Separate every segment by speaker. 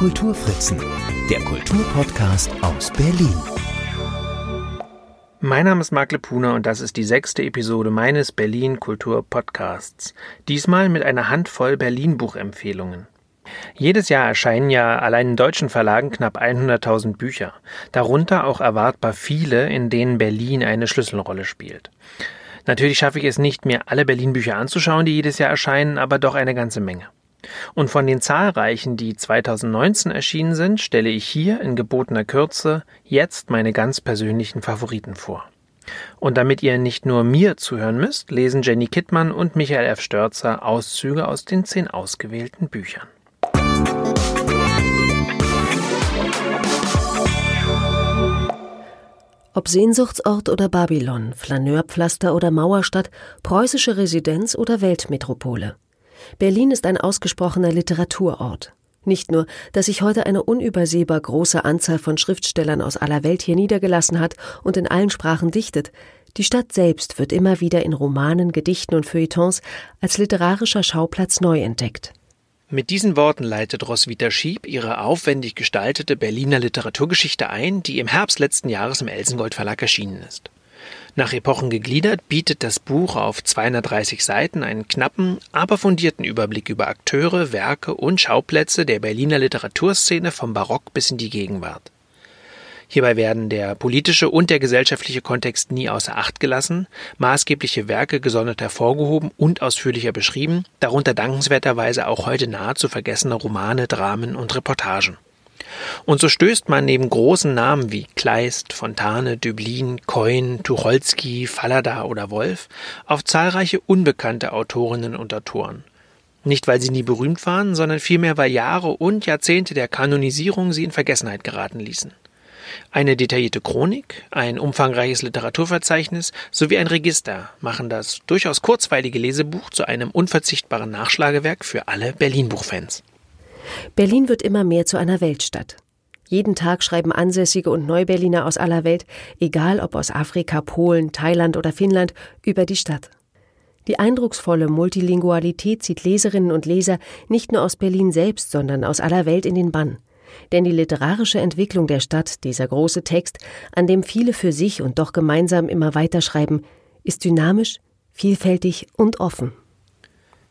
Speaker 1: Kulturfritzen, der Kulturpodcast aus Berlin.
Speaker 2: Mein Name ist Marc Lepuna und das ist die sechste Episode meines Berlin Kultur Podcasts. Diesmal mit einer Handvoll Berlin Buchempfehlungen. Jedes Jahr erscheinen ja allein in deutschen Verlagen knapp 100.000 Bücher, darunter auch erwartbar viele, in denen Berlin eine Schlüsselrolle spielt. Natürlich schaffe ich es nicht, mir alle Berlin-Bücher anzuschauen, die jedes Jahr erscheinen, aber doch eine ganze Menge. Und von den zahlreichen, die 2019 erschienen sind, stelle ich hier in gebotener Kürze jetzt meine ganz persönlichen Favoriten vor. Und damit ihr nicht nur mir zuhören müsst, lesen Jenny Kittmann und Michael F. Störzer Auszüge aus den zehn ausgewählten Büchern.
Speaker 3: Ob Sehnsuchtsort oder Babylon, Flaneurpflaster oder Mauerstadt, preußische Residenz oder Weltmetropole. Berlin ist ein ausgesprochener Literaturort. Nicht nur, dass sich heute eine unübersehbar große Anzahl von Schriftstellern aus aller Welt hier niedergelassen hat und in allen Sprachen dichtet, die Stadt selbst wird immer wieder in Romanen, Gedichten und Feuilletons als literarischer Schauplatz neu entdeckt.
Speaker 2: Mit diesen Worten leitet Roswitha Schieb ihre aufwendig gestaltete Berliner Literaturgeschichte ein, die im Herbst letzten Jahres im Elsengold Verlag erschienen ist. Nach Epochen gegliedert bietet das Buch auf 230 Seiten einen knappen, aber fundierten Überblick über Akteure, Werke und Schauplätze der Berliner Literaturszene vom Barock bis in die Gegenwart. Hierbei werden der politische und der gesellschaftliche Kontext nie außer Acht gelassen, maßgebliche Werke gesondert hervorgehoben und ausführlicher beschrieben, darunter dankenswerterweise auch heute nahezu vergessene Romane, Dramen und Reportagen. Und so stößt man neben großen Namen wie Kleist, Fontane, Döblin, Coin, Tucholsky, Fallada oder Wolf auf zahlreiche unbekannte Autorinnen und Autoren. Nicht, weil sie nie berühmt waren, sondern vielmehr, weil Jahre und Jahrzehnte der Kanonisierung sie in Vergessenheit geraten ließen. Eine detaillierte Chronik, ein umfangreiches Literaturverzeichnis sowie ein Register machen das durchaus kurzweilige Lesebuch zu einem unverzichtbaren Nachschlagewerk für alle Berlin-Buchfans.
Speaker 3: Berlin wird immer mehr zu einer Weltstadt. Jeden Tag schreiben Ansässige und Neuberliner aus aller Welt, egal ob aus Afrika, Polen, Thailand oder Finnland, über die Stadt. Die eindrucksvolle Multilingualität zieht Leserinnen und Leser nicht nur aus Berlin selbst, sondern aus aller Welt in den Bann. Denn die literarische Entwicklung der Stadt, dieser große Text, an dem viele für sich und doch gemeinsam immer weiterschreiben, ist dynamisch, vielfältig und offen.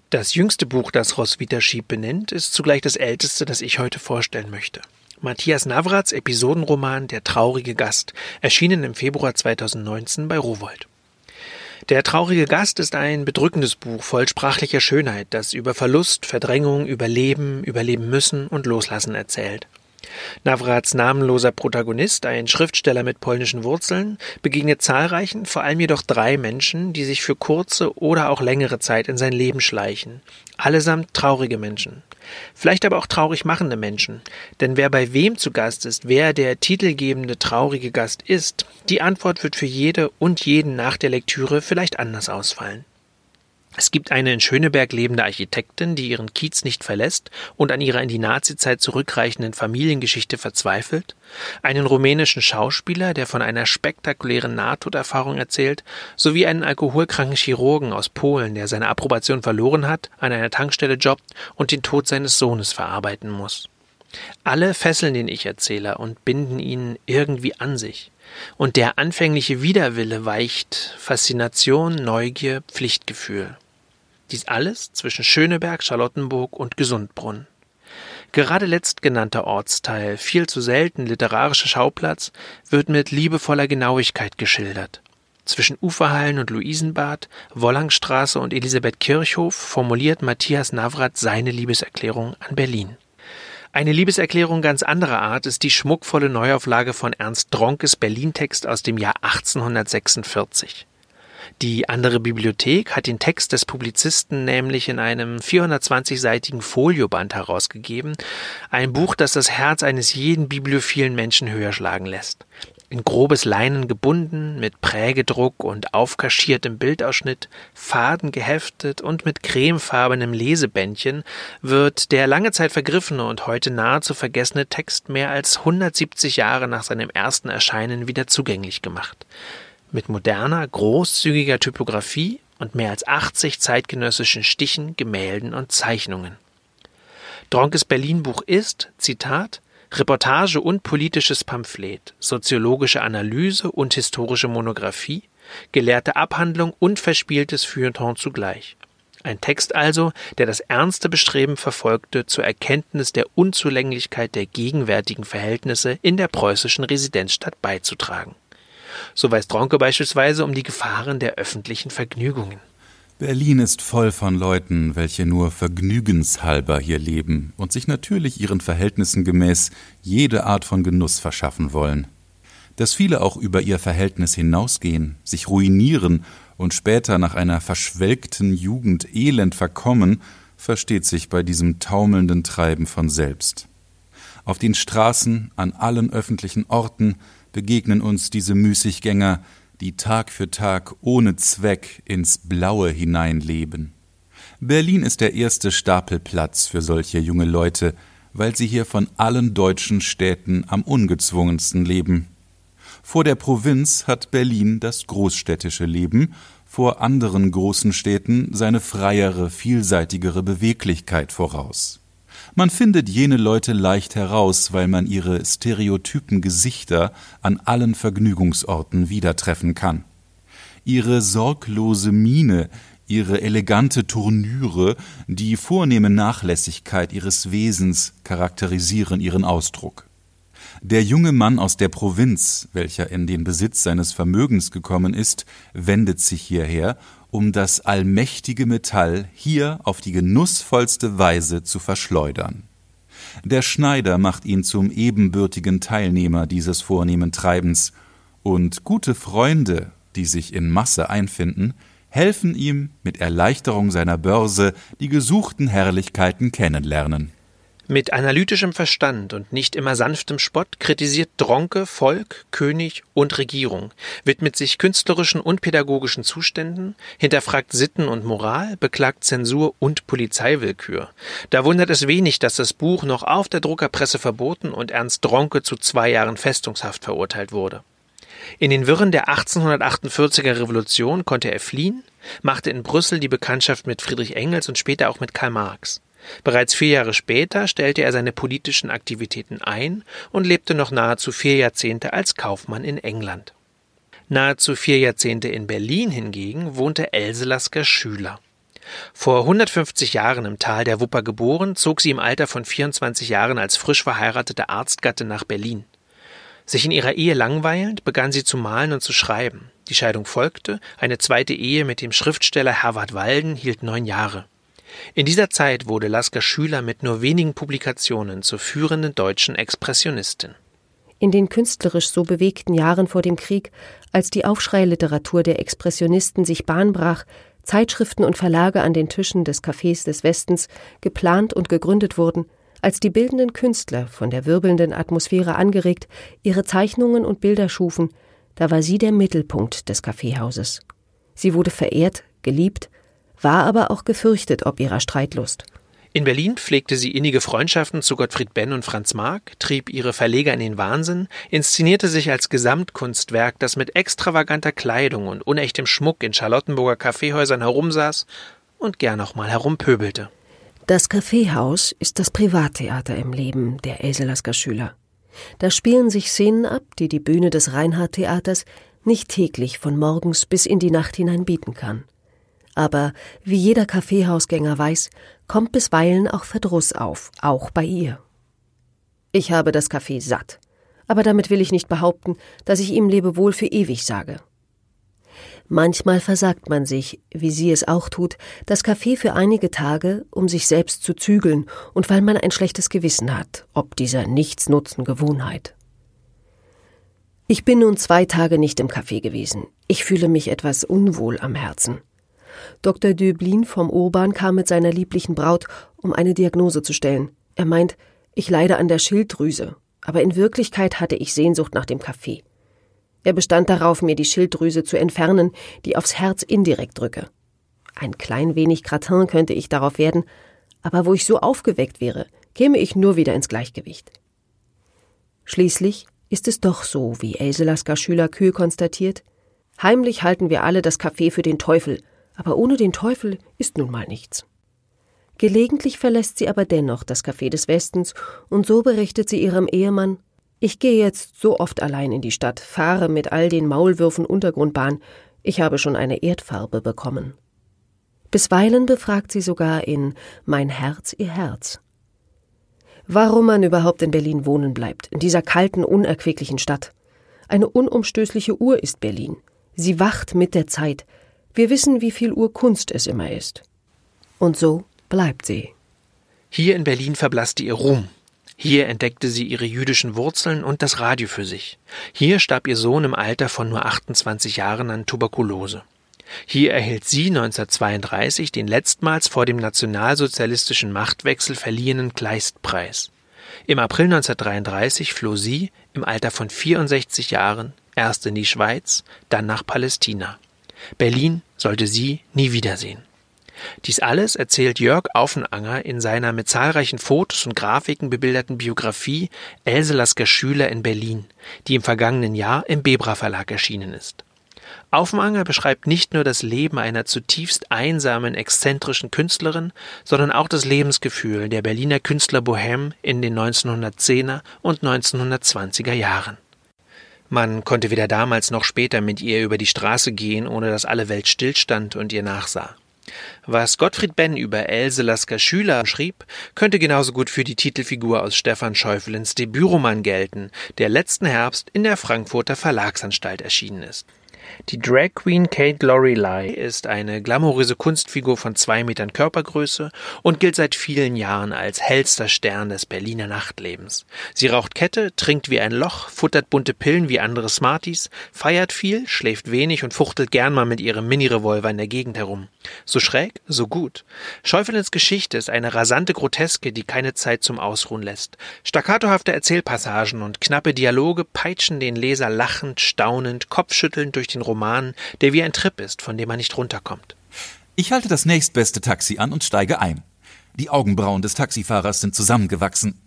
Speaker 2: Das jüngste Buch, das Roswitha Schieb benennt, ist zugleich das älteste, das ich heute vorstellen möchte. Matthias Navrats Episodenroman Der traurige Gast, erschienen im Februar 2019 bei Rowold. Der traurige Gast ist ein bedrückendes Buch voll sprachlicher Schönheit, das über Verlust, Verdrängung, Überleben, Überleben müssen und Loslassen erzählt. Navrats namenloser Protagonist, ein Schriftsteller mit polnischen Wurzeln, begegnet zahlreichen, vor allem jedoch drei Menschen, die sich für kurze oder auch längere Zeit in sein Leben schleichen. Allesamt traurige Menschen. Vielleicht aber auch traurig machende Menschen. Denn wer bei wem zu Gast ist, wer der titelgebende traurige Gast ist, die Antwort wird für jede und jeden nach der Lektüre vielleicht anders ausfallen. Es gibt eine in Schöneberg lebende Architektin, die ihren Kiez nicht verlässt und an ihrer in die Nazizeit zurückreichenden Familiengeschichte verzweifelt, einen rumänischen Schauspieler, der von einer spektakulären Nahtoderfahrung erzählt, sowie einen alkoholkranken Chirurgen aus Polen, der seine Approbation verloren hat, an einer Tankstelle jobbt und den Tod seines Sohnes verarbeiten muss. Alle fesseln den Ich-Erzähler und binden ihn irgendwie an sich. Und der anfängliche Widerwille weicht Faszination, Neugier, Pflichtgefühl. Dies alles zwischen Schöneberg, Charlottenburg und Gesundbrunn. Gerade letztgenannter Ortsteil, viel zu selten literarischer Schauplatz, wird mit liebevoller Genauigkeit geschildert. Zwischen Uferhallen und Luisenbad, Wollangstraße und Elisabethkirchhof formuliert Matthias Navrat seine Liebeserklärung an Berlin. Eine Liebeserklärung ganz anderer Art ist die schmuckvolle Neuauflage von Ernst Dronkes Berlin-Text aus dem Jahr 1846. Die andere Bibliothek hat den Text des Publizisten nämlich in einem 420-seitigen Folioband herausgegeben, ein Buch, das das Herz eines jeden bibliophilen Menschen höher schlagen lässt. In grobes Leinen gebunden, mit Prägedruck und aufkaschiertem Bildausschnitt, Faden geheftet und mit cremefarbenem Lesebändchen wird der lange Zeit vergriffene und heute nahezu vergessene Text mehr als 170 Jahre nach seinem ersten Erscheinen wieder zugänglich gemacht mit moderner, großzügiger Typografie und mehr als 80 zeitgenössischen Stichen, Gemälden und Zeichnungen. Dronkes Berlin-Buch ist, Zitat, Reportage und politisches Pamphlet, soziologische Analyse und historische Monographie, gelehrte Abhandlung und verspieltes Feuilleton zugleich. Ein Text also, der das ernste Bestreben verfolgte, zur Erkenntnis der Unzulänglichkeit der gegenwärtigen Verhältnisse in der preußischen Residenzstadt beizutragen. So weiß Dronke beispielsweise um die Gefahren der öffentlichen Vergnügungen.
Speaker 4: Berlin ist voll von Leuten, welche nur vergnügenshalber hier leben und sich natürlich ihren Verhältnissen gemäß jede Art von Genuss verschaffen wollen. Dass viele auch über ihr Verhältnis hinausgehen, sich ruinieren und später nach einer verschwelgten Jugend elend verkommen, versteht sich bei diesem taumelnden Treiben von selbst. Auf den Straßen, an allen öffentlichen Orten begegnen uns diese Müßiggänger, die Tag für Tag ohne Zweck ins Blaue hineinleben. Berlin ist der erste Stapelplatz für solche junge Leute, weil sie hier von allen deutschen Städten am ungezwungensten leben. Vor der Provinz hat Berlin das großstädtische Leben, vor anderen großen Städten seine freiere, vielseitigere Beweglichkeit voraus. Man findet jene Leute leicht heraus, weil man ihre stereotypen Gesichter an allen Vergnügungsorten wiedertreffen kann. Ihre sorglose Miene, ihre elegante Tournüre, die vornehme Nachlässigkeit ihres Wesens charakterisieren ihren Ausdruck. Der junge Mann aus der Provinz, welcher in den Besitz seines Vermögens gekommen ist, wendet sich hierher, um das allmächtige Metall hier auf die genussvollste Weise zu verschleudern. Der Schneider macht ihn zum ebenbürtigen Teilnehmer dieses vornehmen Treibens, und gute Freunde, die sich in Masse einfinden, helfen ihm mit Erleichterung seiner Börse die gesuchten Herrlichkeiten kennenlernen.
Speaker 2: Mit analytischem Verstand und nicht immer sanftem Spott kritisiert Dronke Volk, König und Regierung, widmet sich künstlerischen und pädagogischen Zuständen, hinterfragt Sitten und Moral, beklagt Zensur und Polizeiwillkür. Da wundert es wenig, dass das Buch noch auf der Druckerpresse verboten und Ernst Dronke zu zwei Jahren Festungshaft verurteilt wurde. In den Wirren der 1848er Revolution konnte er fliehen, machte in Brüssel die Bekanntschaft mit Friedrich Engels und später auch mit Karl Marx. Bereits vier Jahre später stellte er seine politischen Aktivitäten ein und lebte noch nahezu vier Jahrzehnte als Kaufmann in England. Nahezu vier Jahrzehnte in Berlin hingegen wohnte Else Lasker Schüler. Vor 150 Jahren im Tal der Wupper geboren, zog sie im Alter von 24 Jahren als frisch verheiratete Arztgatte nach Berlin. Sich in ihrer Ehe langweilend, begann sie zu malen und zu schreiben. Die Scheidung folgte, eine zweite Ehe mit dem Schriftsteller Herwart Walden hielt neun Jahre. In dieser Zeit wurde Lasker Schüler mit nur wenigen Publikationen zur führenden deutschen Expressionistin.
Speaker 3: In den künstlerisch so bewegten Jahren vor dem Krieg, als die Aufschreiliteratur der Expressionisten sich Bahn brach, Zeitschriften und Verlage an den Tischen des Cafés des Westens geplant und gegründet wurden, als die bildenden Künstler, von der wirbelnden Atmosphäre angeregt, ihre Zeichnungen und Bilder schufen, da war sie der Mittelpunkt des Kaffeehauses. Sie wurde verehrt, geliebt, war aber auch gefürchtet ob ihrer Streitlust.
Speaker 2: In Berlin pflegte sie innige Freundschaften zu Gottfried Benn und Franz Marc, trieb ihre Verleger in den Wahnsinn, inszenierte sich als Gesamtkunstwerk, das mit extravaganter Kleidung und unechtem Schmuck in Charlottenburger Kaffeehäusern herumsaß und gern auch mal herumpöbelte.
Speaker 3: Das Kaffeehaus ist das Privattheater im Leben der Elselasker Schüler. Da spielen sich Szenen ab, die die Bühne des Reinhardt-Theaters nicht täglich von morgens bis in die Nacht hinein bieten kann. Aber wie jeder Kaffeehausgänger weiß, kommt bisweilen auch Verdruss auf, auch bei ihr. Ich habe das Kaffee satt, aber damit will ich nicht behaupten, dass ich ihm Lebewohl für ewig sage. Manchmal versagt man sich, wie sie es auch tut, das Kaffee für einige Tage, um sich selbst zu zügeln und weil man ein schlechtes Gewissen hat, ob dieser nichtsnutzen Gewohnheit. Ich bin nun zwei Tage nicht im Café gewesen. Ich fühle mich etwas unwohl am Herzen. Dr. Döblin vom Urban kam mit seiner lieblichen Braut, um eine Diagnose zu stellen. Er meint, ich leide an der Schilddrüse, aber in Wirklichkeit hatte ich Sehnsucht nach dem Kaffee. Er bestand darauf, mir die Schilddrüse zu entfernen, die aufs Herz indirekt drücke. Ein klein wenig Gratin könnte ich darauf werden, aber wo ich so aufgeweckt wäre, käme ich nur wieder ins Gleichgewicht. Schließlich ist es doch so, wie Elselasker Schüler kühl konstatiert. Heimlich halten wir alle das Kaffee für den Teufel, aber ohne den Teufel ist nun mal nichts. Gelegentlich verlässt sie aber dennoch das Café des Westens und so berichtet sie ihrem Ehemann Ich gehe jetzt so oft allein in die Stadt, fahre mit all den Maulwürfen Untergrundbahn, ich habe schon eine Erdfarbe bekommen. Bisweilen befragt sie sogar in Mein Herz, ihr Herz. Warum man überhaupt in Berlin wohnen bleibt, in dieser kalten, unerquicklichen Stadt. Eine unumstößliche Uhr ist Berlin. Sie wacht mit der Zeit. Wir wissen, wie viel Uhr Kunst es immer ist. Und so bleibt sie.
Speaker 2: Hier in Berlin verblasste ihr Ruhm. Hier entdeckte sie ihre jüdischen Wurzeln und das Radio für sich. Hier starb ihr Sohn im Alter von nur 28 Jahren an Tuberkulose. Hier erhielt sie 1932 den letztmals vor dem nationalsozialistischen Machtwechsel verliehenen Kleistpreis. Im April 1933 floh sie im Alter von 64 Jahren erst in die Schweiz, dann nach Palästina. Berlin sollte sie nie wiedersehen. Dies alles erzählt Jörg Aufenanger in seiner mit zahlreichen Fotos und Grafiken bebilderten Biografie Else Lasker Schüler in Berlin, die im vergangenen Jahr im Bebra Verlag erschienen ist. Aufenanger beschreibt nicht nur das Leben einer zutiefst einsamen, exzentrischen Künstlerin, sondern auch das Lebensgefühl der Berliner Künstler Bohème in den 1910er und 1920er Jahren. Man konnte weder damals noch später mit ihr über die Straße gehen, ohne dass alle Welt stillstand und ihr nachsah. Was Gottfried Benn über Else Lasker Schüler schrieb, könnte genauso gut für die Titelfigur aus Stefan Schäufelens Debütroman gelten, der letzten Herbst in der Frankfurter Verlagsanstalt erschienen ist. Die Drag Queen Kate Lorelei ist eine glamouröse Kunstfigur von zwei Metern Körpergröße und gilt seit vielen Jahren als hellster Stern des Berliner Nachtlebens. Sie raucht Kette, trinkt wie ein Loch, futtert bunte Pillen wie andere Smarties, feiert viel, schläft wenig und fuchtelt gern mal mit ihrem Mini-Revolver in der Gegend herum. So schräg, so gut. Schäufelens Geschichte ist eine rasante Groteske, die keine Zeit zum Ausruhen lässt. Staccatohafte Erzählpassagen und knappe Dialoge peitschen den Leser lachend, staunend, kopfschüttelnd durch den Roman, der wie ein Trip ist, von dem man nicht runterkommt.
Speaker 4: Ich halte das nächstbeste Taxi an und steige ein. Die Augenbrauen des Taxifahrers sind zusammengewachsen.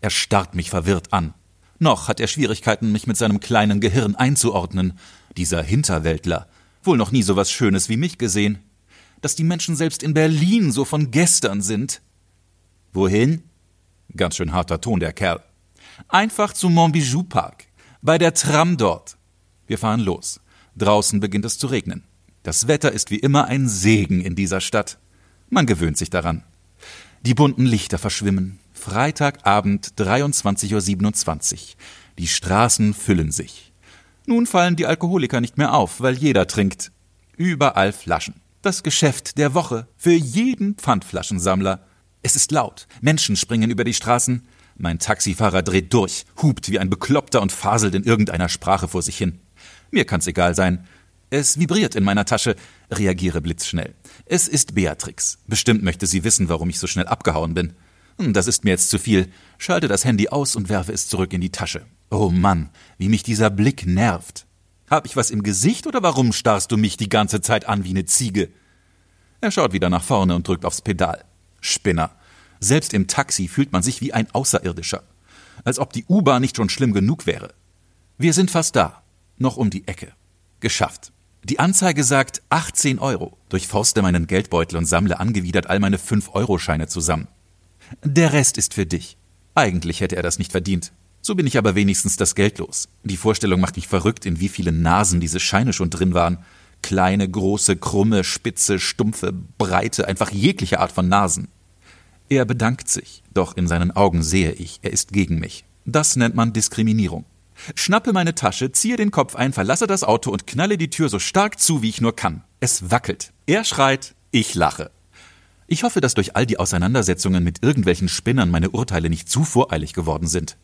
Speaker 4: Er starrt mich verwirrt an. Noch hat er Schwierigkeiten, mich mit seinem kleinen Gehirn einzuordnen. Dieser Hinterwäldler. Wohl noch nie so was Schönes wie mich gesehen. Dass die Menschen selbst in Berlin so von gestern sind. Wohin? Ganz schön harter Ton, der Kerl. Einfach zum Montbijou Park. Bei der Tram dort. Wir fahren los. Draußen beginnt es zu regnen. Das Wetter ist wie immer ein Segen in dieser Stadt. Man gewöhnt sich daran. Die bunten Lichter verschwimmen. Freitagabend 23.27 Uhr. Die Straßen füllen sich. Nun fallen die Alkoholiker nicht mehr auf, weil jeder trinkt. Überall Flaschen. Das Geschäft der Woche für jeden Pfandflaschensammler. Es ist laut. Menschen springen über die Straßen. Mein Taxifahrer dreht durch, hupt wie ein Bekloppter und faselt in irgendeiner Sprache vor sich hin. Mir kann's egal sein. Es vibriert in meiner Tasche, reagiere blitzschnell. Es ist Beatrix. Bestimmt möchte sie wissen, warum ich so schnell abgehauen bin. Hm, das ist mir jetzt zu viel. Schalte das Handy aus und werfe es zurück in die Tasche. Oh Mann, wie mich dieser Blick nervt. Hab ich was im Gesicht oder warum starrst du mich die ganze Zeit an wie eine Ziege? Er schaut wieder nach vorne und drückt aufs Pedal. Spinner. Selbst im Taxi fühlt man sich wie ein Außerirdischer. Als ob die U-Bahn nicht schon schlimm genug wäre. Wir sind fast da noch um die Ecke. Geschafft. Die Anzeige sagt 18 Euro. Durchforste meinen Geldbeutel und sammle angewidert all meine 5-Euro-Scheine zusammen. Der Rest ist für dich. Eigentlich hätte er das nicht verdient. So bin ich aber wenigstens das Geld los. Die Vorstellung macht mich verrückt, in wie vielen Nasen diese Scheine schon drin waren. Kleine, große, krumme, spitze, stumpfe, breite, einfach jegliche Art von Nasen. Er bedankt sich, doch in seinen Augen sehe ich, er ist gegen mich. Das nennt man Diskriminierung. Schnappe meine Tasche, ziehe den Kopf ein, verlasse das Auto und knalle die Tür so stark zu, wie ich nur kann. Es wackelt. Er schreit, ich lache. Ich hoffe, dass durch all die Auseinandersetzungen mit irgendwelchen Spinnern meine Urteile nicht zu voreilig geworden sind.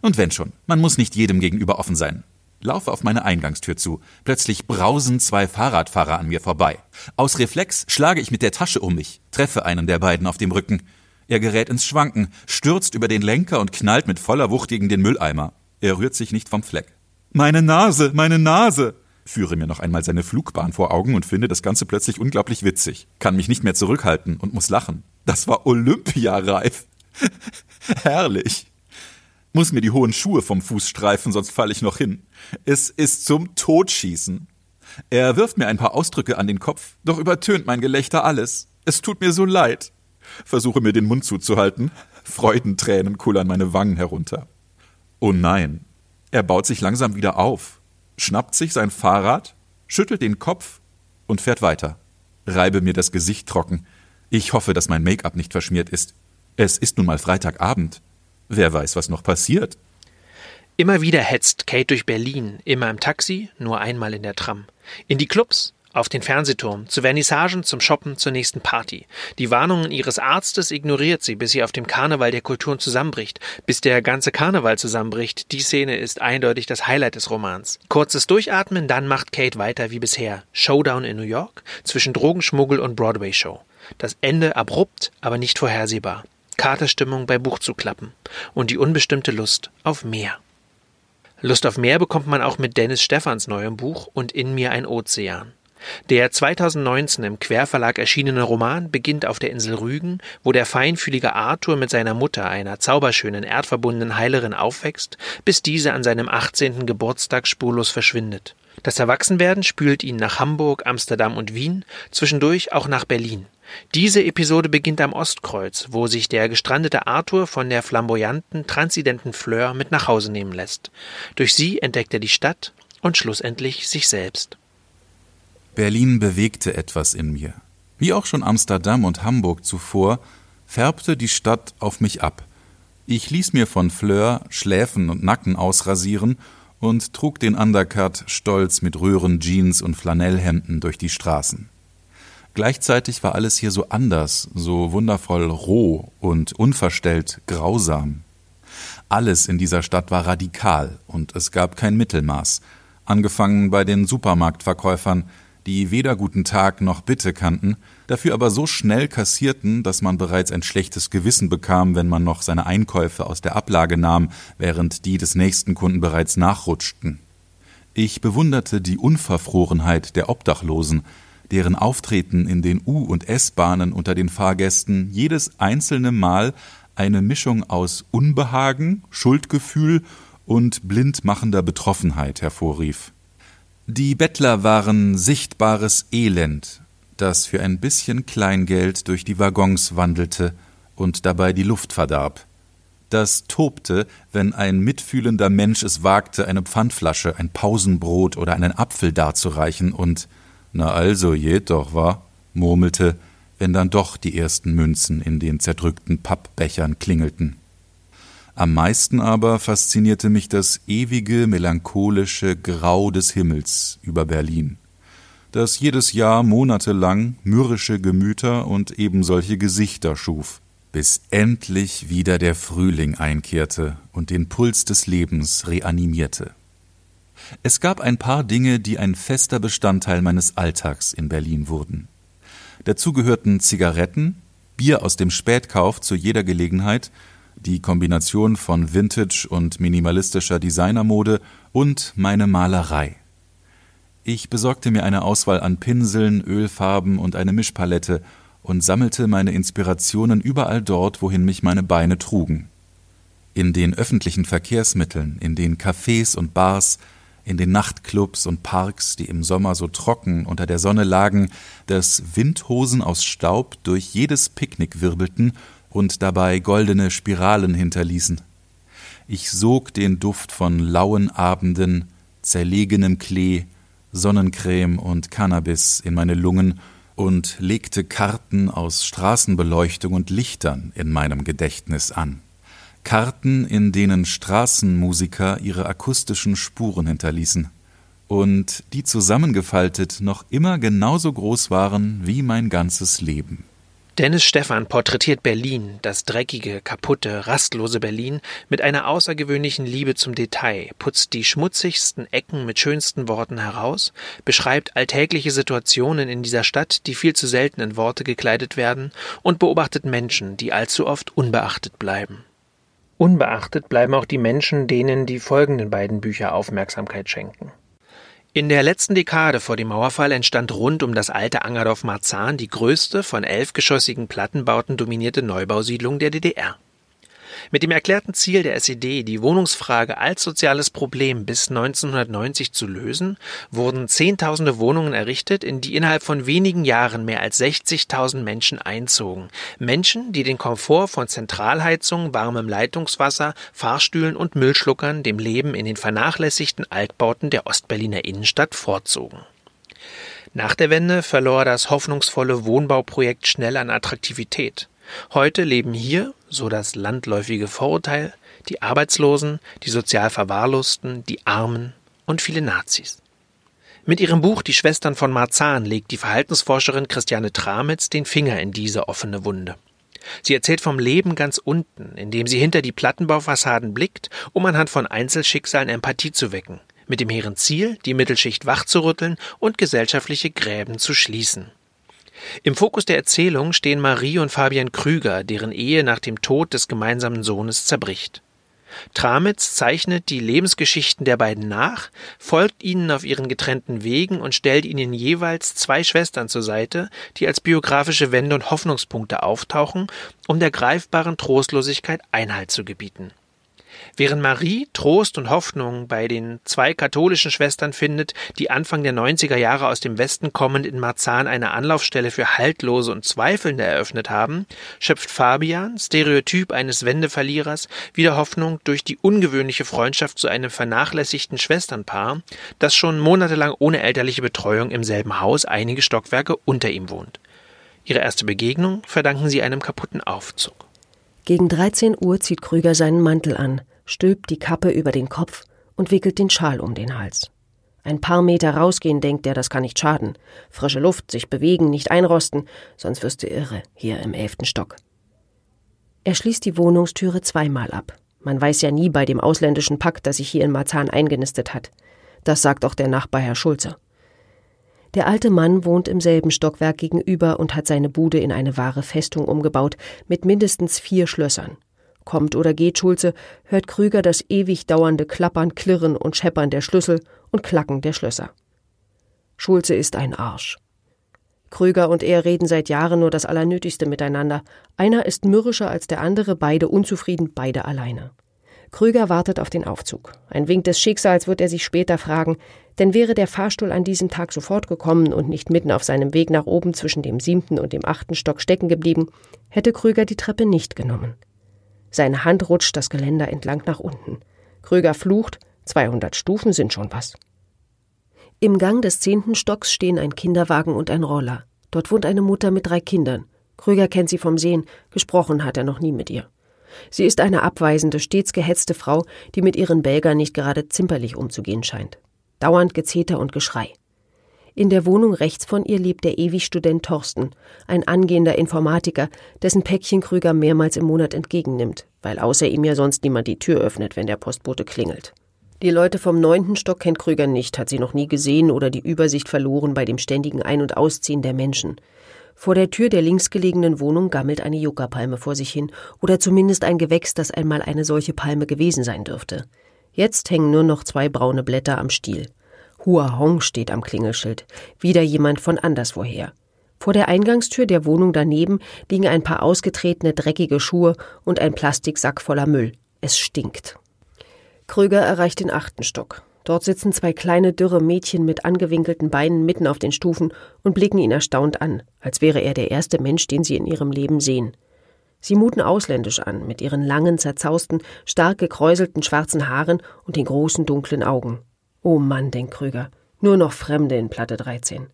Speaker 4: Und wenn schon, man muss nicht jedem gegenüber offen sein. Laufe auf meine Eingangstür zu. Plötzlich brausen zwei Fahrradfahrer an mir vorbei. Aus Reflex schlage ich mit der Tasche um mich, treffe einen der beiden auf dem Rücken. Er gerät ins Schwanken, stürzt über den Lenker und knallt mit voller Wucht gegen den Mülleimer. Er rührt sich nicht vom Fleck. Meine Nase, meine Nase! Führe mir noch einmal seine Flugbahn vor Augen und finde das Ganze plötzlich unglaublich witzig. Kann mich nicht mehr zurückhalten und muss lachen. Das war Olympiareif. Herrlich. Muss mir die hohen Schuhe vom Fuß streifen, sonst falle ich noch hin. Es ist zum Totschießen. Er wirft mir ein paar Ausdrücke an den Kopf, doch übertönt mein Gelächter alles. Es tut mir so leid. versuche mir den Mund zuzuhalten. Freudentränen kullern meine Wangen herunter. Oh nein, er baut sich langsam wieder auf, schnappt sich sein Fahrrad, schüttelt den Kopf und fährt weiter. Reibe mir das Gesicht trocken. Ich hoffe, dass mein Make-up nicht verschmiert ist. Es ist nun mal Freitagabend. Wer weiß, was noch passiert.
Speaker 2: Immer wieder hetzt Kate durch Berlin, immer im Taxi, nur einmal in der Tram. In die Clubs, auf den Fernsehturm, zu Vernissagen, zum Shoppen, zur nächsten Party. Die Warnungen ihres Arztes ignoriert sie, bis sie auf dem Karneval der Kulturen zusammenbricht. Bis der ganze Karneval zusammenbricht. Die Szene ist eindeutig das Highlight des Romans. Kurzes Durchatmen, dann macht Kate weiter wie bisher. Showdown in New York, zwischen Drogenschmuggel und Broadway-Show. Das Ende abrupt, aber nicht vorhersehbar. Katerstimmung bei Buchzuklappen. Und die unbestimmte Lust auf mehr. Lust auf mehr bekommt man auch mit Dennis Stephans neuem Buch und In mir ein Ozean. Der 2019 im Querverlag erschienene Roman beginnt auf der Insel Rügen, wo der feinfühlige Arthur mit seiner Mutter, einer zauberschönen, erdverbundenen Heilerin, aufwächst, bis diese an seinem 18. Geburtstag spurlos verschwindet. Das Erwachsenwerden spült ihn nach Hamburg, Amsterdam und Wien, zwischendurch auch nach Berlin. Diese Episode beginnt am Ostkreuz, wo sich der gestrandete Arthur von der flamboyanten, transidenten Fleur mit nach Hause nehmen lässt. Durch sie entdeckt er die Stadt und schlussendlich sich selbst.
Speaker 4: Berlin bewegte etwas in mir. Wie auch schon Amsterdam und Hamburg zuvor, färbte die Stadt auf mich ab. Ich ließ mir von Fleur Schläfen und Nacken ausrasieren und trug den Undercut stolz mit Röhren, Jeans und Flanellhemden durch die Straßen. Gleichzeitig war alles hier so anders, so wundervoll roh und unverstellt grausam. Alles in dieser Stadt war radikal und es gab kein Mittelmaß, angefangen bei den Supermarktverkäufern, die weder guten Tag noch Bitte kannten, dafür aber so schnell kassierten, dass man bereits ein schlechtes Gewissen bekam, wenn man noch seine Einkäufe aus der Ablage nahm, während die des nächsten Kunden bereits nachrutschten. Ich bewunderte die Unverfrorenheit der Obdachlosen, deren Auftreten in den U- und S-Bahnen unter den Fahrgästen jedes einzelne Mal eine Mischung aus Unbehagen, Schuldgefühl und blindmachender Betroffenheit hervorrief. Die Bettler waren sichtbares Elend, das für ein bisschen Kleingeld durch die Waggons wandelte und dabei die Luft verdarb. Das tobte, wenn ein mitfühlender Mensch es wagte, eine Pfandflasche, ein Pausenbrot oder einen Apfel darzureichen und na also, geht doch, wa? murmelte, wenn dann doch die ersten Münzen in den zerdrückten Pappbechern klingelten. Am meisten aber faszinierte mich das ewige melancholische Grau des Himmels über Berlin, das jedes Jahr monatelang mürrische Gemüter und ebensolche Gesichter schuf, bis endlich wieder der Frühling einkehrte und den Puls des Lebens reanimierte. Es gab ein paar Dinge, die ein fester Bestandteil meines Alltags in Berlin wurden. Dazu gehörten Zigaretten, Bier aus dem Spätkauf zu jeder Gelegenheit die Kombination von Vintage und minimalistischer Designermode und meine Malerei. Ich besorgte mir eine Auswahl an Pinseln, Ölfarben und eine Mischpalette und sammelte meine Inspirationen überall dort, wohin mich meine Beine trugen. In den öffentlichen Verkehrsmitteln, in den Cafés und Bars, in den Nachtclubs und Parks, die im Sommer so trocken unter der Sonne lagen, dass Windhosen aus Staub durch jedes Picknick wirbelten und dabei goldene Spiralen hinterließen. Ich sog den Duft von lauen Abenden, zerlegenem Klee, Sonnencreme und Cannabis in meine Lungen und legte Karten aus Straßenbeleuchtung und Lichtern in meinem Gedächtnis an. Karten, in denen Straßenmusiker ihre akustischen Spuren hinterließen und die zusammengefaltet noch immer genauso groß waren wie mein ganzes Leben.
Speaker 2: Dennis Stephan porträtiert Berlin, das dreckige, kaputte, rastlose Berlin, mit einer außergewöhnlichen Liebe zum Detail, putzt die schmutzigsten Ecken mit schönsten Worten heraus, beschreibt alltägliche Situationen in dieser Stadt, die viel zu selten in Worte gekleidet werden, und beobachtet Menschen, die allzu oft unbeachtet bleiben. Unbeachtet bleiben auch die Menschen, denen die folgenden beiden Bücher Aufmerksamkeit schenken. In der letzten Dekade vor dem Mauerfall entstand rund um das alte Angerdorf Marzahn die größte von elfgeschossigen Plattenbauten dominierte Neubausiedlung der DDR. Mit dem erklärten Ziel der SED, die Wohnungsfrage als soziales Problem bis 1990 zu lösen, wurden Zehntausende Wohnungen errichtet, in die innerhalb von wenigen Jahren mehr als 60.000 Menschen einzogen. Menschen, die den Komfort von Zentralheizung, warmem Leitungswasser, Fahrstühlen und Müllschluckern dem Leben in den vernachlässigten Altbauten der Ostberliner Innenstadt vorzogen. Nach der Wende verlor das hoffnungsvolle Wohnbauprojekt schnell an Attraktivität. Heute leben hier, so das landläufige Vorurteil, die Arbeitslosen, die sozial Verwahrlosten, die Armen und viele Nazis. Mit ihrem Buch Die Schwestern von Marzahn legt die Verhaltensforscherin Christiane Tramitz den Finger in diese offene Wunde. Sie erzählt vom Leben ganz unten, indem sie hinter die Plattenbaufassaden blickt, um anhand von Einzelschicksalen Empathie zu wecken, mit dem hehren Ziel, die Mittelschicht wachzurütteln und gesellschaftliche Gräben zu schließen. Im Fokus der Erzählung stehen Marie und Fabian Krüger, deren Ehe nach dem Tod des gemeinsamen Sohnes zerbricht. Tramitz zeichnet die Lebensgeschichten der beiden nach, folgt ihnen auf ihren getrennten Wegen und stellt ihnen jeweils zwei Schwestern zur Seite, die als biografische Wende und Hoffnungspunkte auftauchen, um der greifbaren Trostlosigkeit Einhalt zu gebieten. Während Marie Trost und Hoffnung bei den zwei katholischen Schwestern findet, die Anfang der 90er Jahre aus dem Westen kommend in Marzahn eine Anlaufstelle für Haltlose und Zweifelnde eröffnet haben, schöpft Fabian, Stereotyp eines Wendeverlierers, wieder Hoffnung durch die ungewöhnliche Freundschaft zu einem vernachlässigten Schwesternpaar, das schon monatelang ohne elterliche Betreuung im selben Haus einige Stockwerke unter ihm wohnt. Ihre erste Begegnung verdanken sie einem kaputten Aufzug.
Speaker 3: Gegen 13 Uhr zieht Krüger seinen Mantel an, stülpt die Kappe über den Kopf und wickelt den Schal um den Hals. Ein paar Meter rausgehen, denkt er, das kann nicht schaden. Frische Luft, sich bewegen, nicht einrosten, sonst wirst du irre, hier im elften Stock. Er schließt die Wohnungstüre zweimal ab. Man weiß ja nie bei dem ausländischen Pack, das sich hier in Marzahn eingenistet hat. Das sagt auch der Nachbar Herr Schulze. Der alte Mann wohnt im selben Stockwerk gegenüber und hat seine Bude in eine wahre Festung umgebaut, mit mindestens vier Schlössern. Kommt oder geht Schulze, hört Krüger das ewig dauernde Klappern, Klirren und Scheppern der Schlüssel und Klacken der Schlösser. Schulze ist ein Arsch. Krüger und er reden seit Jahren nur das Allernötigste miteinander. Einer ist mürrischer als der andere, beide unzufrieden, beide alleine. Krüger wartet auf den Aufzug. Ein Wink des Schicksals wird er sich später fragen, denn wäre der Fahrstuhl an diesem Tag sofort gekommen und nicht mitten auf seinem Weg nach oben zwischen dem siebten und dem achten Stock stecken geblieben, hätte Krüger die Treppe nicht genommen. Seine Hand rutscht das Geländer entlang nach unten. Krüger flucht, 200 Stufen sind schon was. Im Gang des zehnten Stocks stehen ein Kinderwagen und ein Roller. Dort wohnt eine Mutter mit drei Kindern. Krüger kennt sie vom Sehen, gesprochen hat er noch nie mit ihr. Sie ist eine abweisende, stets gehetzte Frau, die mit ihren Belgern nicht gerade zimperlich umzugehen scheint. Dauernd Gezeter und Geschrei. In der Wohnung rechts von ihr lebt der Ewigstudent Thorsten, ein angehender Informatiker, dessen Päckchen Krüger mehrmals im Monat entgegennimmt, weil außer ihm ja sonst niemand die Tür öffnet, wenn der Postbote klingelt. Die Leute vom neunten Stock kennt Krüger nicht, hat sie noch nie gesehen oder die Übersicht verloren bei dem ständigen Ein- und Ausziehen der Menschen. Vor der Tür der linksgelegenen Wohnung gammelt eine Yucca-Palme vor sich hin, oder zumindest ein Gewächs, das einmal eine solche Palme gewesen sein dürfte. Jetzt hängen nur noch zwei braune Blätter am Stiel. Hua Hong steht am Klingelschild, wieder jemand von anderswoher. Vor der Eingangstür der Wohnung daneben liegen ein paar ausgetretene, dreckige Schuhe und ein Plastiksack voller Müll. Es stinkt. Krüger erreicht den achten Stock. Dort sitzen zwei kleine, dürre Mädchen mit angewinkelten Beinen mitten auf den Stufen und blicken ihn erstaunt an, als wäre er der erste Mensch, den sie in ihrem Leben sehen. Sie muten ausländisch an, mit ihren langen, zerzausten, stark gekräuselten schwarzen Haaren und den großen, dunklen Augen. Oh Mann, denkt Krüger, nur noch Fremde in Platte 13.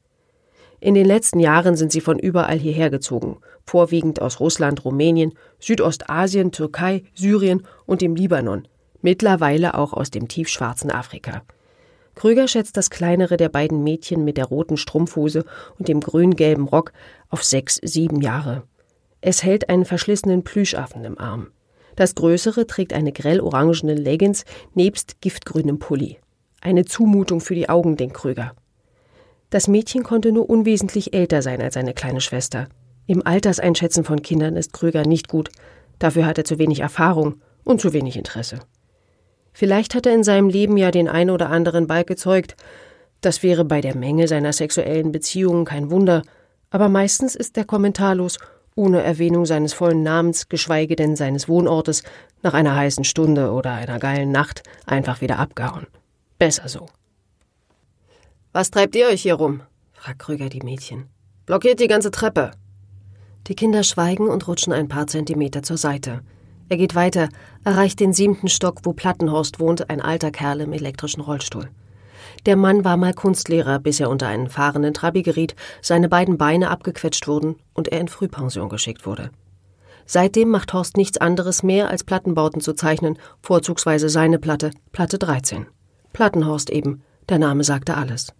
Speaker 3: In den letzten Jahren sind sie von überall hierher gezogen, vorwiegend aus Russland, Rumänien, Südostasien, Türkei, Syrien und dem Libanon, mittlerweile auch aus dem tiefschwarzen Afrika. Krüger schätzt das kleinere der beiden Mädchen mit der roten Strumpfhose und dem grün-gelben Rock auf sechs, sieben Jahre. Es hält einen verschlissenen Plüschaffen im Arm. Das größere trägt eine grell-orangene Leggings nebst giftgrünem Pulli. Eine Zumutung für die Augen, denkt Krüger. Das Mädchen konnte nur unwesentlich älter sein als seine kleine Schwester. Im Alterseinschätzen von Kindern ist Krüger nicht gut. Dafür hat er zu wenig Erfahrung und zu wenig Interesse. Vielleicht hat er in seinem Leben ja den ein oder anderen Balk gezeugt. Das wäre bei der Menge seiner sexuellen Beziehungen kein Wunder, aber meistens ist er kommentarlos ohne Erwähnung seines vollen Namens, geschweige denn seines Wohnortes, nach einer heißen Stunde oder einer geilen Nacht einfach wieder abgehauen. Besser so. Was treibt ihr euch hier rum? fragt Krüger die Mädchen. Blockiert die ganze Treppe. Die Kinder schweigen und rutschen ein paar Zentimeter zur Seite. Er geht weiter, erreicht den siebten Stock, wo Plattenhorst wohnt, ein alter Kerl im elektrischen Rollstuhl. Der Mann war mal Kunstlehrer, bis er unter einen fahrenden Trabi geriet, seine beiden Beine abgequetscht wurden und er in Frühpension geschickt wurde. Seitdem macht Horst nichts anderes mehr, als Plattenbauten zu zeichnen, vorzugsweise seine Platte, Platte 13. Plattenhorst eben, der Name sagte alles.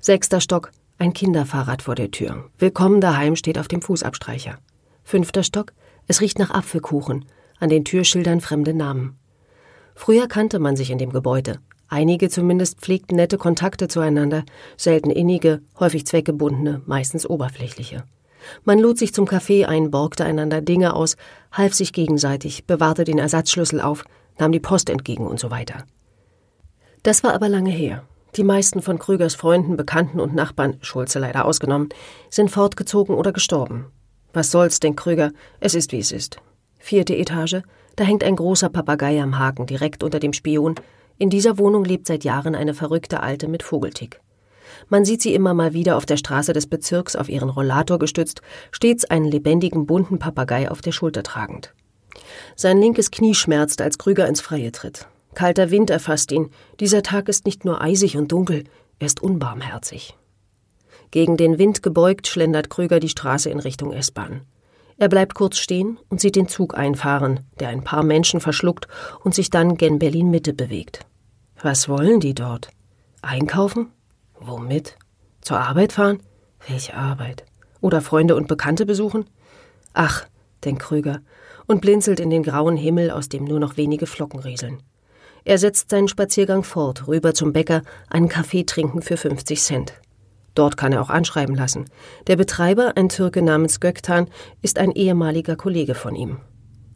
Speaker 3: Sechster Stock, ein Kinderfahrrad vor der Tür. Willkommen daheim steht auf dem Fußabstreicher. Fünfter Stock, es riecht nach Apfelkuchen, an den Türschildern fremde Namen. Früher kannte man sich in dem Gebäude. Einige zumindest pflegten nette Kontakte zueinander, selten innige, häufig zweckgebundene, meistens oberflächliche. Man lud sich zum Kaffee ein, borgte einander Dinge aus, half sich gegenseitig, bewahrte den Ersatzschlüssel auf, nahm die Post entgegen und so weiter. Das war aber lange her. Die meisten von Krügers Freunden, Bekannten und Nachbarn, Schulze leider ausgenommen, sind fortgezogen oder gestorben. Was soll's, denkt Krüger, es ist wie es ist. Vierte Etage, da hängt ein großer Papagei am Haken, direkt unter dem Spion. In dieser Wohnung lebt seit Jahren eine verrückte Alte mit Vogeltick. Man sieht sie immer mal wieder auf der Straße des Bezirks auf ihren Rollator gestützt, stets einen lebendigen bunten Papagei auf der Schulter tragend. Sein linkes Knie schmerzt, als Krüger ins Freie tritt. Kalter Wind erfasst ihn. Dieser Tag ist nicht nur eisig und dunkel, er ist unbarmherzig. Gegen den Wind gebeugt schlendert Krüger die Straße in Richtung S-Bahn. Er bleibt kurz stehen und sieht den Zug einfahren, der ein paar Menschen verschluckt und sich dann gen Berlin Mitte bewegt. Was wollen die dort? Einkaufen? Womit? Zur Arbeit fahren? Welche Arbeit? Oder Freunde und Bekannte besuchen? Ach, denkt Krüger und blinzelt in den grauen Himmel, aus dem nur noch wenige Flocken rieseln. Er setzt seinen Spaziergang fort, rüber zum Bäcker, einen Kaffee trinken für 50 Cent. Dort kann er auch anschreiben lassen. Der Betreiber, ein Türke namens Göktan, ist ein ehemaliger Kollege von ihm.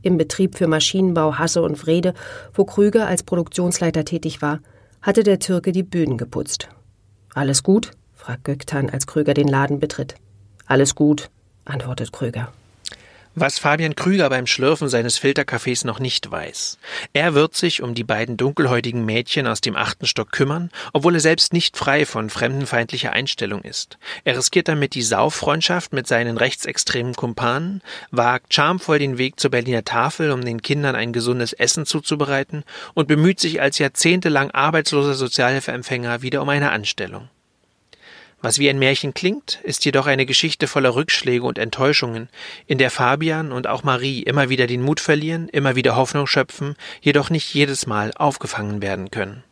Speaker 3: Im Betrieb für Maschinenbau Hasse und Vrede, wo Krüger als Produktionsleiter tätig war, hatte der Türke die Böden geputzt. Alles gut? fragt Göktan, als Krüger den Laden betritt. Alles gut, antwortet Krüger.
Speaker 2: Was Fabian Krüger beim Schlürfen seines Filterkaffees noch nicht weiß. Er wird sich um die beiden dunkelhäutigen Mädchen aus dem achten Stock kümmern, obwohl er selbst nicht frei von fremdenfeindlicher Einstellung ist. Er riskiert damit die Sauffreundschaft mit seinen rechtsextremen Kumpanen, wagt charmvoll den Weg zur Berliner Tafel, um den Kindern ein gesundes Essen zuzubereiten und bemüht sich als jahrzehntelang arbeitsloser Sozialhilfeempfänger wieder um eine Anstellung. Was wie ein Märchen klingt, ist jedoch eine Geschichte voller Rückschläge und Enttäuschungen, in der Fabian und auch Marie immer wieder den Mut verlieren, immer wieder Hoffnung schöpfen, jedoch nicht jedes Mal aufgefangen werden können.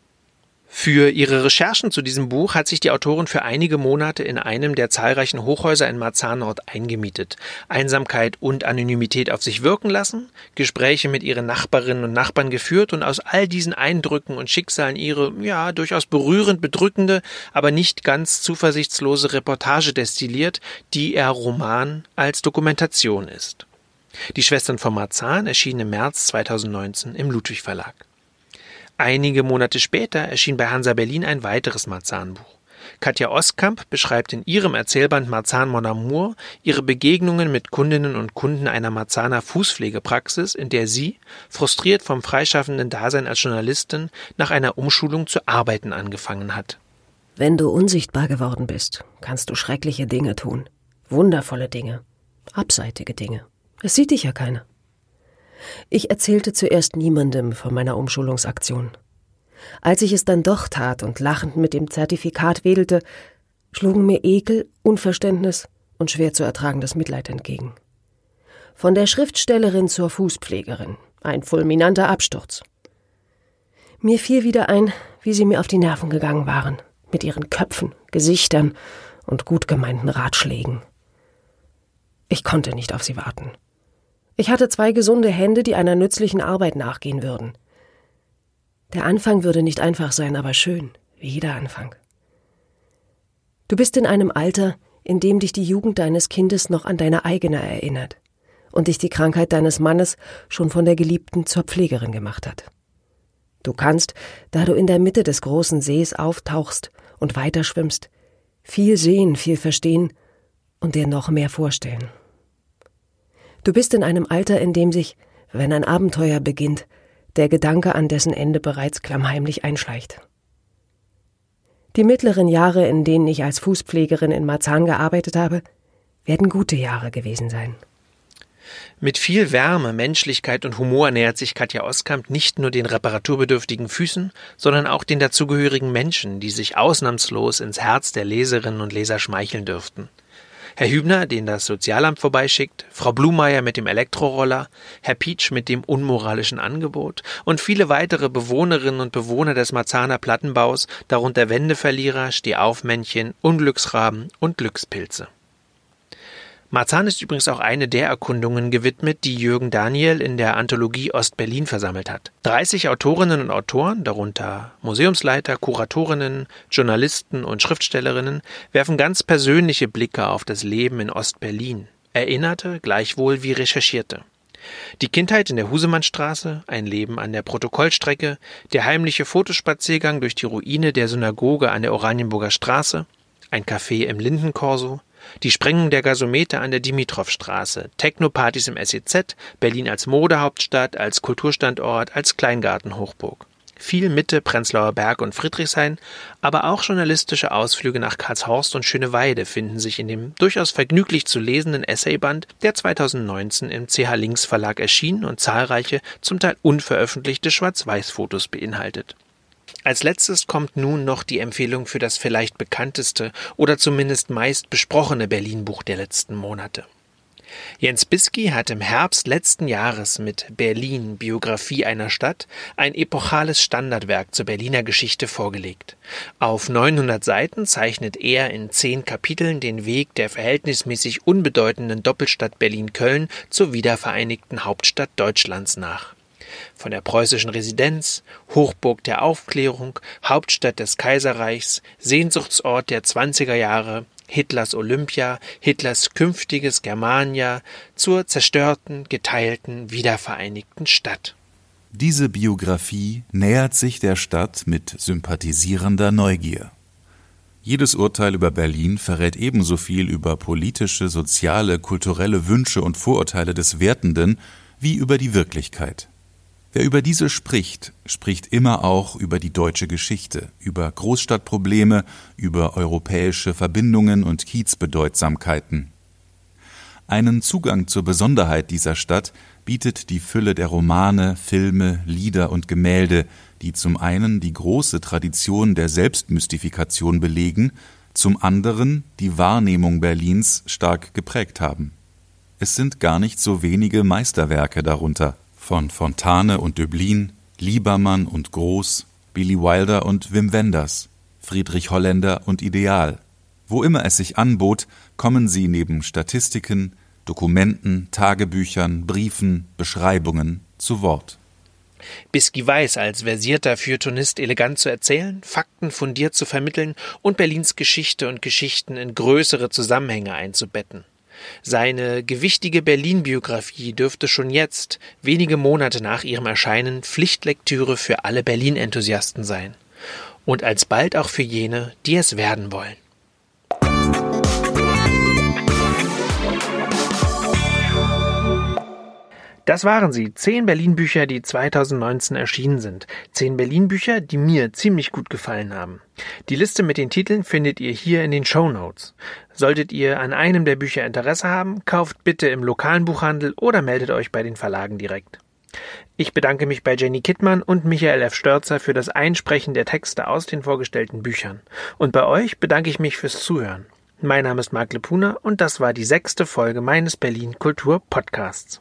Speaker 2: Für ihre Recherchen zu diesem Buch hat sich die Autorin für einige Monate in einem der zahlreichen Hochhäuser in Marzahn-Nord eingemietet, Einsamkeit und Anonymität auf sich wirken lassen, Gespräche mit ihren Nachbarinnen und Nachbarn geführt und aus all diesen Eindrücken und Schicksalen ihre, ja, durchaus berührend bedrückende, aber nicht ganz zuversichtslose Reportage destilliert, die ihr Roman als Dokumentation ist. Die Schwestern von Marzahn erschienen im März 2019 im Ludwig Verlag. Einige Monate später erschien bei Hansa Berlin ein weiteres Marzahn-Buch. Katja Oskamp beschreibt in ihrem Erzählband Marzahn Mon Amour ihre Begegnungen mit Kundinnen und Kunden einer Marzahner Fußpflegepraxis, in der sie, frustriert vom freischaffenden Dasein als Journalistin, nach einer Umschulung zu arbeiten angefangen hat.
Speaker 3: Wenn du unsichtbar geworden bist, kannst du schreckliche Dinge tun. Wundervolle Dinge. Abseitige Dinge. Es sieht dich ja keiner. Ich erzählte zuerst niemandem von meiner Umschulungsaktion. Als ich es dann doch tat und lachend mit dem Zertifikat wedelte, schlugen mir Ekel, Unverständnis und schwer zu ertragendes Mitleid entgegen. Von der Schriftstellerin zur Fußpflegerin. Ein fulminanter Absturz. Mir fiel wieder ein, wie sie mir auf die Nerven gegangen waren, mit ihren Köpfen, Gesichtern und gut gemeinten Ratschlägen. Ich konnte nicht auf sie warten. Ich hatte zwei gesunde Hände, die einer nützlichen Arbeit nachgehen würden. Der Anfang würde nicht einfach sein, aber schön, wie jeder Anfang. Du bist in einem Alter, in dem dich die Jugend deines Kindes noch an deine eigene erinnert und dich die Krankheit deines Mannes schon von der Geliebten zur Pflegerin gemacht hat. Du kannst, da du in der Mitte des großen Sees auftauchst und weiterschwimmst, viel sehen, viel verstehen und dir noch mehr vorstellen. Du bist in einem Alter, in dem sich, wenn ein Abenteuer beginnt, der Gedanke an dessen Ende bereits klammheimlich einschleicht. Die mittleren Jahre, in denen ich als Fußpflegerin in Marzahn gearbeitet habe, werden gute Jahre gewesen sein.
Speaker 2: Mit viel Wärme, Menschlichkeit und Humor nähert sich Katja Oskamp nicht nur den reparaturbedürftigen Füßen, sondern auch den dazugehörigen Menschen, die sich ausnahmslos ins Herz der Leserinnen und Leser schmeicheln dürften. Herr Hübner, den das Sozialamt vorbeischickt, Frau Blumeier mit dem Elektroroller, Herr Pietsch mit dem unmoralischen Angebot und viele weitere Bewohnerinnen und Bewohner des Marzahner Plattenbaus, darunter Wendeverlierer, Stehaufmännchen, Unglücksraben und Glückspilze. Marzahn ist übrigens auch eine der Erkundungen gewidmet, die Jürgen Daniel in der Anthologie Ostberlin versammelt hat. 30 Autorinnen und Autoren, darunter Museumsleiter, Kuratorinnen, Journalisten und Schriftstellerinnen, werfen ganz persönliche Blicke auf das Leben in Ostberlin, erinnerte gleichwohl wie recherchierte. Die Kindheit in der Husemannstraße, ein Leben an der Protokollstrecke, der heimliche Fotospaziergang durch die Ruine der Synagoge an der Oranienburger Straße, ein Café im Lindenkorso, die Sprengung der Gasometer an der Dimitrovstraße, Technopartys im SEZ, Berlin als Modehauptstadt, als Kulturstandort, als Kleingartenhochburg. Viel Mitte, Prenzlauer Berg und Friedrichshain, aber auch journalistische Ausflüge nach Karlshorst und Schöneweide finden sich in dem durchaus vergnüglich zu lesenden Essayband, der 2019 im CH Links Verlag erschien und zahlreiche, zum Teil unveröffentlichte Schwarz-Weiß-Fotos beinhaltet. Als letztes kommt nun noch die Empfehlung für das vielleicht bekannteste oder zumindest meist besprochene Berlin-Buch der letzten Monate. Jens Bisky hat im Herbst letzten Jahres mit Berlin Biografie einer Stadt ein epochales Standardwerk zur Berliner Geschichte vorgelegt. Auf 900 Seiten zeichnet er in zehn Kapiteln den Weg der verhältnismäßig unbedeutenden Doppelstadt Berlin-Köln zur wiedervereinigten Hauptstadt Deutschlands nach von der preußischen Residenz, Hochburg der Aufklärung, Hauptstadt des Kaiserreichs, Sehnsuchtsort der zwanziger Jahre, Hitlers Olympia, Hitlers künftiges Germania zur zerstörten, geteilten, wiedervereinigten Stadt.
Speaker 4: Diese Biografie nähert sich der Stadt mit sympathisierender Neugier. Jedes Urteil über Berlin verrät ebenso viel über politische, soziale, kulturelle Wünsche und Vorurteile des Wertenden wie über die Wirklichkeit. Wer über diese spricht, spricht immer auch über die deutsche Geschichte, über Großstadtprobleme, über europäische Verbindungen und Kiezbedeutsamkeiten. Einen Zugang zur Besonderheit dieser Stadt bietet die Fülle der Romane, Filme, Lieder und Gemälde, die zum einen die große Tradition der Selbstmystifikation belegen, zum anderen die Wahrnehmung Berlins stark geprägt haben. Es sind gar nicht so wenige Meisterwerke darunter von Fontane und Döblin, Liebermann und Groß, Billy Wilder und Wim Wenders, Friedrich Holländer und Ideal. Wo immer es sich anbot, kommen sie neben Statistiken, Dokumenten, Tagebüchern, Briefen, Beschreibungen zu Wort.
Speaker 2: Bisky weiß, als versierter Feuilletonist elegant zu erzählen, Fakten fundiert zu vermitteln und Berlins Geschichte und Geschichten in größere Zusammenhänge einzubetten. Seine gewichtige Berlin-Biografie dürfte schon jetzt, wenige Monate nach ihrem Erscheinen, Pflichtlektüre für alle Berlin-Enthusiasten sein. Und alsbald auch für jene, die es werden wollen. Das waren sie, zehn Berlin-Bücher, die 2019 erschienen sind. Zehn Berlin-Bücher, die mir ziemlich gut gefallen haben. Die Liste mit den Titeln findet ihr hier in den Show Notes. Solltet ihr an einem der Bücher Interesse haben, kauft bitte im lokalen Buchhandel oder meldet euch bei den Verlagen direkt. Ich bedanke mich bei Jenny Kittmann und Michael F. Störzer für das Einsprechen der Texte aus den vorgestellten Büchern. Und bei euch bedanke ich mich fürs Zuhören. Mein Name ist Marc Lepuna und das war die sechste Folge meines Berlin Kultur Podcasts.